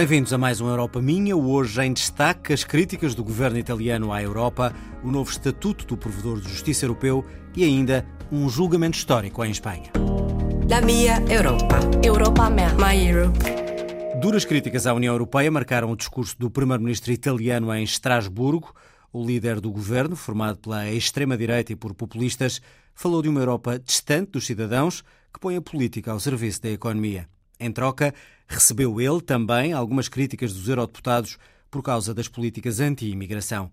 Bem-vindos a mais um Europa Minha. Hoje em destaque as críticas do governo italiano à Europa, o novo estatuto do provedor de justiça europeu e ainda um julgamento histórico em Espanha. La mia Europa. Europa a minha. My Europe. Duras críticas à União Europeia marcaram o discurso do primeiro-ministro italiano em Estrasburgo. O líder do governo, formado pela extrema-direita e por populistas, falou de uma Europa distante dos cidadãos que põe a política ao serviço da economia. Em troca, recebeu ele também algumas críticas dos eurodeputados por causa das políticas anti-imigração.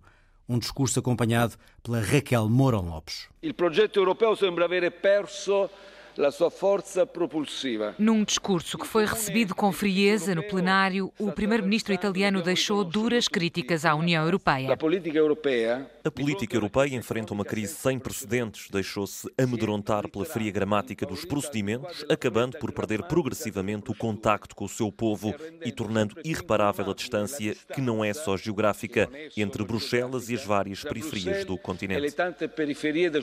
Um discurso acompanhado pela Raquel Mourão Lopes. O projeto europeu sembra perso la sua forza propulsiva. Num discurso que foi recebido com frieza no plenário, o primeiro-ministro italiano deixou duras críticas à União Europeia. A política europeia A política europeia enfrenta uma crise sem precedentes, deixou-se amedrontar pela fria gramática dos procedimentos, acabando por perder progressivamente o contacto com o seu povo e tornando irreparável a distância, que não é só geográfica, entre Bruxelas e as várias periferias do continente.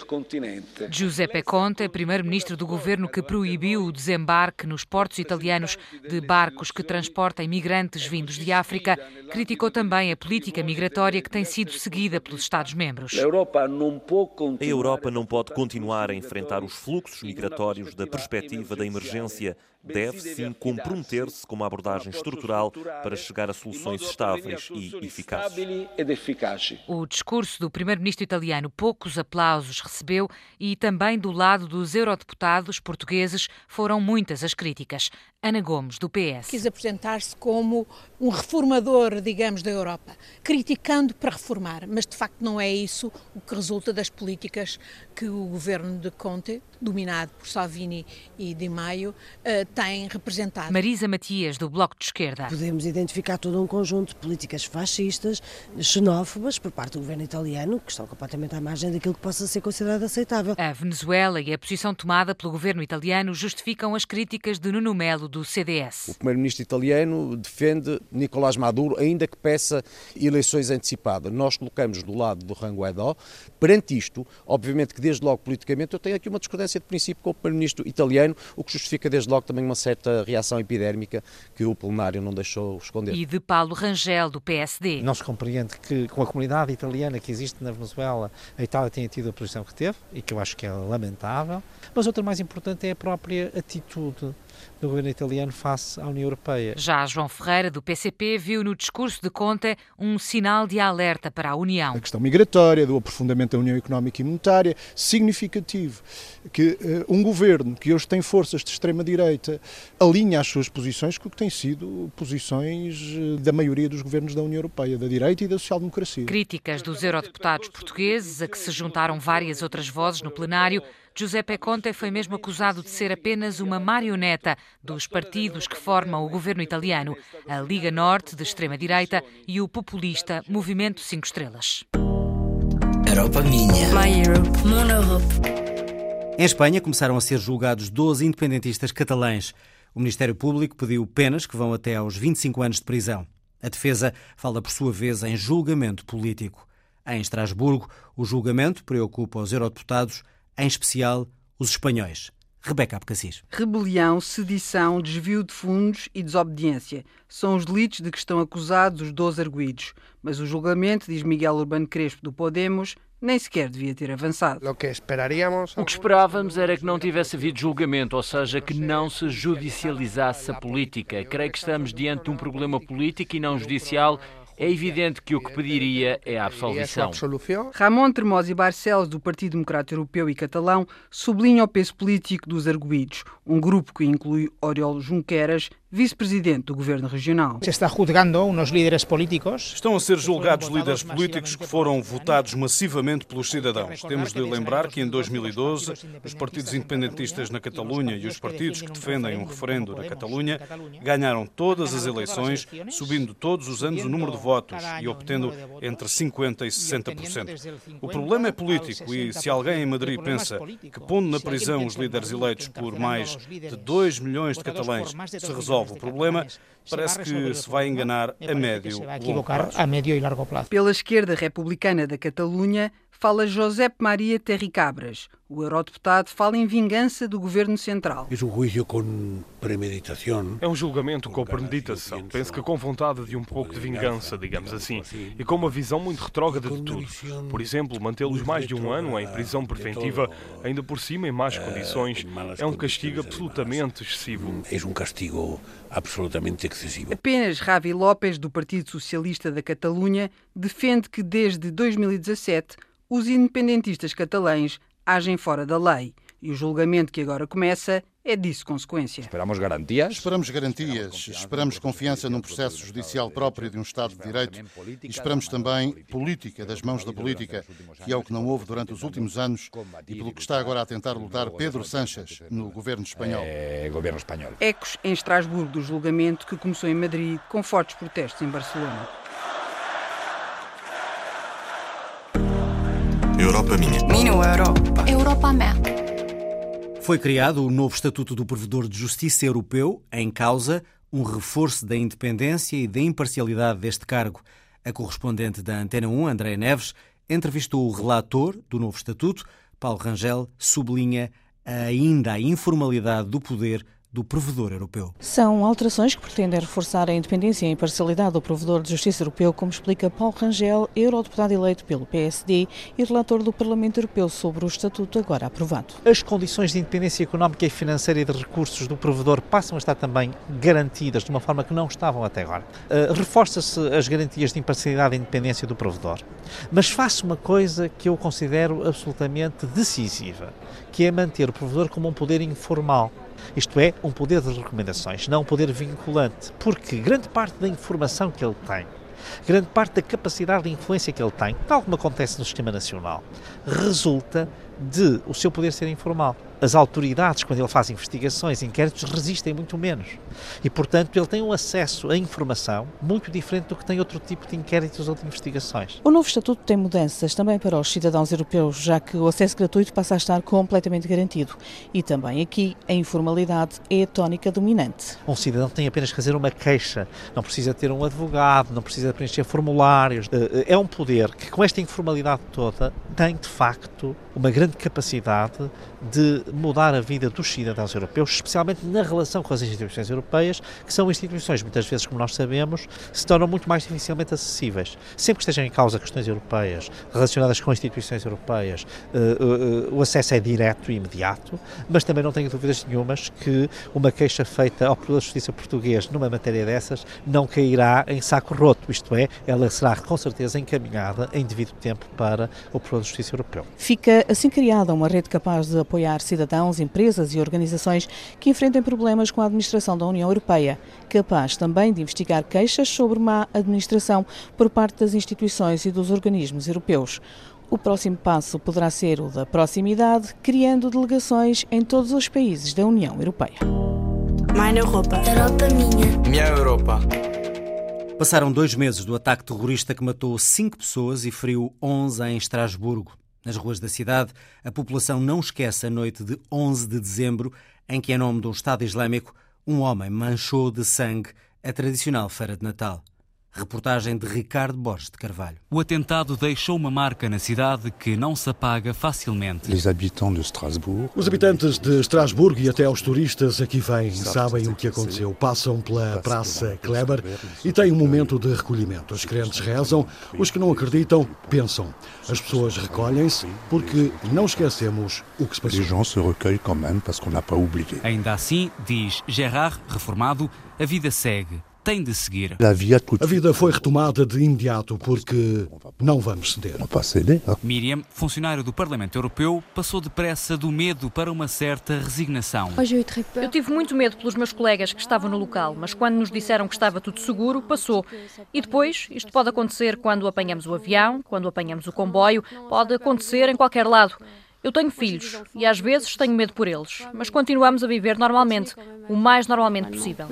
continente. Giuseppe Conte, primeiro-ministro do governo que proibiu o desembarque nos portos italianos de barcos que transportam imigrantes vindos de África, criticou também a política migratória que tem sido seguida pelos Estados-membros. A Europa não pode continuar a enfrentar os fluxos migratórios da perspectiva da emergência. Deve, sim, comprometer-se com uma abordagem estrutural para chegar a soluções estáveis e eficazes. O discurso do primeiro-ministro italiano poucos aplausos recebeu e também do lado dos eurodeputados portugueses foram muitas as críticas. Ana Gomes, do PS. quis apresentar-se como um reformador, digamos, da Europa, criticando para reformar, mas de facto não é isso o que resulta das políticas que o governo de Conte, dominado por Salvini e Di Maio, eh, tem representado. Marisa Matias, do Bloco de Esquerda. Podemos identificar todo um conjunto de políticas fascistas, xenófobas, por parte do governo italiano, que estão completamente à margem daquilo que possa ser considerado aceitável. A Venezuela e a posição tomada pelo governo italiano justificam as críticas de Nuno Melo, do CDS. O primeiro-ministro italiano defende Nicolás Maduro, ainda que peça eleições antecipadas. Nós colocamos do lado do Juan Guaidó. Perante isto, obviamente que desde logo politicamente eu tenho aqui uma discordância de princípio com o primeiro-ministro italiano, o que justifica desde logo também uma certa reação epidérmica que o plenário não deixou esconder. E de Paulo Rangel, do PSD. Não se compreende que, com a comunidade italiana que existe na Venezuela, a Itália tenha tido a posição que teve, e que eu acho que é lamentável. Mas outra mais importante é a própria atitude do governo italiano face à União Europeia. Já João Ferreira, do PCP, viu no discurso de Conte um sinal de alerta para a União. a questão migratória, do aprofundamento da União Económica e Monetária, significativo que eh, um governo que hoje tem forças de extrema-direita alinha as suas posições com o que têm sido posições eh, da maioria dos governos da União Europeia, da direita e da social-democracia. Críticas dos eurodeputados portugueses, a que se juntaram várias outras vozes no plenário. Giuseppe Conte foi mesmo acusado de ser apenas uma marioneta dos partidos que formam o governo italiano, a Liga Norte, de extrema-direita, e o populista Movimento Cinco Estrelas. Europa minha. My Europe. Mon Europe. Em Espanha começaram a ser julgados 12 independentistas catalães. O Ministério Público pediu penas que vão até aos 25 anos de prisão. A defesa fala, por sua vez, em julgamento político. Em Estrasburgo, o julgamento preocupa os eurodeputados, em especial os espanhóis. Rebeca Abcacis. Rebelião, sedição, desvio de fundos e desobediência são os delitos de que estão acusados os 12 arguídos. Mas o julgamento, diz Miguel Urbano Crespo do Podemos, nem sequer devia ter avançado. O que esperaríamos O que esperávamos era que não tivesse havido julgamento, ou seja, que não se judicializasse a política. Creio que estamos diante de um problema político e não judicial. É evidente que o que pediria é a absolvição. Ramon Tremosi Barcelos, do Partido Democrata Europeu e Catalão, sublinha o peso político dos arguídos, um grupo que inclui Oriol Junqueras, vice-presidente do governo regional. Estão a ser julgados líderes políticos que foram votados massivamente pelos cidadãos. Temos de lembrar que em 2012 os partidos independentistas na Catalunha e os partidos que defendem um referendo na Catalunha ganharam todas as eleições, subindo todos os anos o número de votos e obtendo entre 50% e 60%. O problema é político e se alguém em Madrid pensa que pondo na prisão os líderes eleitos por mais de 2 milhões de catalães se resolve o problema, parece que se vai enganar a médio, e largo prazo. Pela esquerda republicana da Catalunha, fala Josep Maria Terricabras. O eurodeputado fala em vingança do governo central. É um juízo com premeditação. É um julgamento com premeditação. Penso que com vontade de um pouco de vingança, digamos assim, e com uma visão muito retrógrada de tudo. Por exemplo, mantê-los mais de um ano em prisão preventiva, ainda por cima em más condições, é um castigo absolutamente excessivo. É um castigo absolutamente excessivo. Apenas Javi López, do Partido Socialista da Catalunha, defende que desde 2017 os independentistas catalães agem fora da lei. E o julgamento que agora começa é disso consequência. Esperamos garantias? Esperamos garantias, esperamos confiança num processo judicial próprio de um Estado de Direito e esperamos também política das mãos da política, que é o que não houve durante os últimos anos e pelo que está agora a tentar lutar Pedro Sánchez no governo espanhol. É, governo espanhol. Ecos em Estrasburgo do julgamento que começou em Madrid com fortes protestos em Barcelona. Europa minha. Minha Europa. Europa minha. Foi criado o novo Estatuto do Provedor de Justiça Europeu, em causa um reforço da independência e da imparcialidade deste cargo. A correspondente da Antena 1, Andréa Neves, entrevistou o relator do novo Estatuto, Paulo Rangel, sublinha ainda a informalidade do poder do provedor europeu. São alterações que pretendem reforçar a independência e a imparcialidade do provedor de justiça europeu, como explica Paulo Rangel, eurodeputado eleito pelo PSD e relator do Parlamento Europeu sobre o estatuto agora aprovado. As condições de independência económica e financeira e de recursos do provedor passam a estar também garantidas de uma forma que não estavam até agora. Uh, Reforça-se as garantias de imparcialidade e independência do provedor. Mas faço uma coisa que eu considero absolutamente decisiva, que é manter o provedor como um poder informal isto é, um poder de recomendações, não um poder vinculante, porque grande parte da informação que ele tem, grande parte da capacidade de influência que ele tem, tal como acontece no sistema nacional, resulta de o seu poder ser informal as autoridades, quando ele faz investigações, inquéritos, resistem muito menos. E, portanto, ele tem um acesso à informação muito diferente do que tem outro tipo de inquéritos ou de investigações. O novo Estatuto tem mudanças também para os cidadãos europeus, já que o acesso gratuito passa a estar completamente garantido. E também aqui a informalidade é a tónica dominante. Um cidadão tem apenas que fazer uma queixa, não precisa ter um advogado, não precisa preencher formulários. Eh, é um poder que, com esta informalidade toda, tem de facto uma grande capacidade de mudar a vida dos cidadãos europeus, especialmente na relação com as instituições europeias, que são instituições, muitas vezes, como nós sabemos, se tornam muito mais dificilmente acessíveis. Sempre que estejam em causa questões europeias relacionadas com instituições europeias, uh, uh, o acesso é direto e imediato, mas também não tenho dúvidas nenhumas que uma queixa feita ao Provedor de Justiça português numa matéria dessas não cairá em saco roto, isto é, ela será com certeza encaminhada em devido tempo para o Provedor de Justiça europeu. Fica assim criada uma rede capaz de apoiar cidadãos, empresas e organizações que enfrentem problemas com a administração da União Europeia, capaz também de investigar queixas sobre má administração por parte das instituições e dos organismos europeus. O próximo passo poderá ser o da proximidade, criando delegações em todos os países da União Europeia. Minha Europa. Europa minha. Minha Europa. Passaram dois meses do ataque terrorista que matou cinco pessoas e feriu 11 em Estrasburgo. Nas ruas da cidade, a população não esquece a noite de 11 de dezembro, em que, em nome de um Estado Islâmico, um homem manchou de sangue a tradicional feira de Natal. Reportagem de Ricardo Borges de Carvalho. O atentado deixou uma marca na cidade que não se apaga facilmente. Os habitantes de Estrasburgo e até os turistas aqui vêm sabem o que aconteceu. Passam pela Praça Kleber e têm um momento de recolhimento. Os crentes rezam, os que não acreditam pensam. As pessoas recolhem-se porque não esquecemos o que se passou. Ainda assim, diz Gerard, reformado, a vida segue tem de seguir. A vida foi retomada de imediato porque não vamos ceder. Miriam, funcionário do Parlamento Europeu, passou depressa do medo para uma certa resignação. Eu tive muito medo pelos meus colegas que estavam no local, mas quando nos disseram que estava tudo seguro, passou. E depois, isto pode acontecer quando apanhamos o avião, quando apanhamos o comboio, pode acontecer em qualquer lado. Eu tenho filhos e às vezes tenho medo por eles, mas continuamos a viver normalmente, o mais normalmente possível.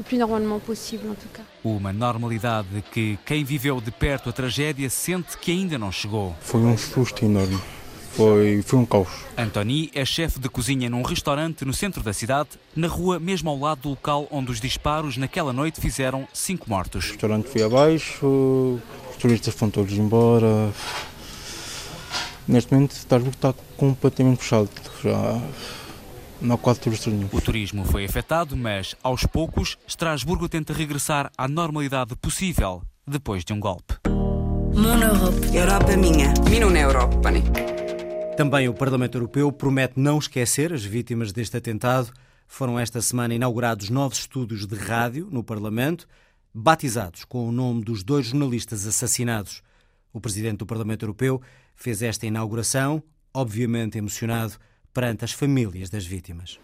Uma normalidade que quem viveu de perto a tragédia sente que ainda não chegou. Foi um susto enorme. Foi, foi um caos. Antoni é chefe de cozinha num restaurante no centro da cidade, na rua mesmo ao lado do local onde os disparos naquela noite fizeram cinco mortos. O restaurante foi abaixo, os turistas foram todos embora. Neste momento, Estrasburgo está completamente fechado. Já não há quase turistas nenhum. O turismo foi afetado, mas aos poucos, Estrasburgo tenta regressar à normalidade possível depois de um golpe. Mono Europe. Europa minha. Minun Europani. Também o Parlamento Europeu promete não esquecer as vítimas deste atentado. Foram esta semana inaugurados novos estúdios de rádio no Parlamento, batizados com o nome dos dois jornalistas assassinados. O presidente do Parlamento Europeu fez esta inauguração, obviamente emocionado, perante as famílias das vítimas.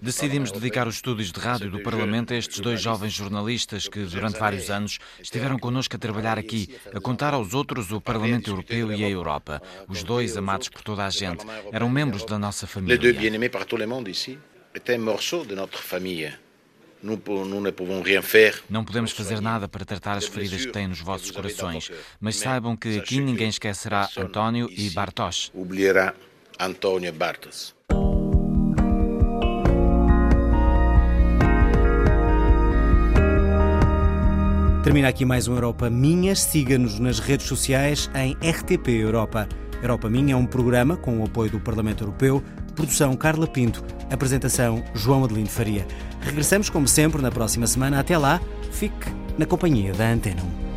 Decidimos dedicar os estúdios de rádio do Parlamento a estes dois jovens jornalistas que, durante vários anos, estiveram connosco a trabalhar aqui, a contar aos outros o Parlamento Europeu e a Europa. Os dois, amados por toda a gente, eram membros da nossa família. Não podemos fazer nada para tratar as feridas que têm nos vossos corações, mas saibam que aqui ninguém esquecerá António e Bartosz. António e Bartos. Termina aqui mais um Europa Minhas. Siga-nos nas redes sociais em RTP Europa. Europa Minha é um programa com o apoio do Parlamento Europeu. Produção Carla Pinto. Apresentação João Adelino Faria. Regressamos, como sempre, na próxima semana. Até lá, fique na companhia da Antena 1.